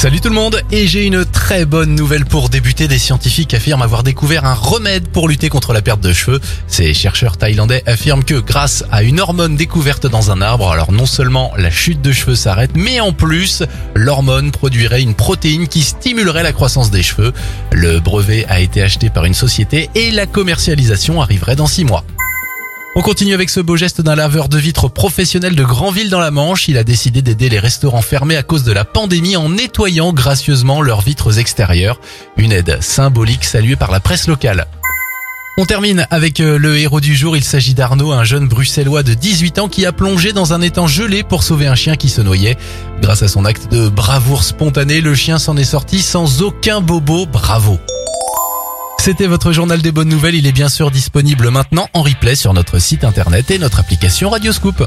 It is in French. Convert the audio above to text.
Salut tout le monde et j'ai une très bonne nouvelle pour débuter. Des scientifiques affirment avoir découvert un remède pour lutter contre la perte de cheveux. Ces chercheurs thaïlandais affirment que grâce à une hormone découverte dans un arbre, alors non seulement la chute de cheveux s'arrête, mais en plus l'hormone produirait une protéine qui stimulerait la croissance des cheveux. Le brevet a été acheté par une société et la commercialisation arriverait dans six mois. On continue avec ce beau geste d'un laveur de vitres professionnel de Grandville dans la Manche. Il a décidé d'aider les restaurants fermés à cause de la pandémie en nettoyant gracieusement leurs vitres extérieures. Une aide symbolique saluée par la presse locale. On termine avec euh, le héros du jour. Il s'agit d'Arnaud, un jeune bruxellois de 18 ans qui a plongé dans un étang gelé pour sauver un chien qui se noyait. Grâce à son acte de bravoure spontanée, le chien s'en est sorti sans aucun bobo. Bravo. C'était votre journal des bonnes nouvelles. Il est bien sûr disponible maintenant en replay sur notre site internet et notre application Radioscoop.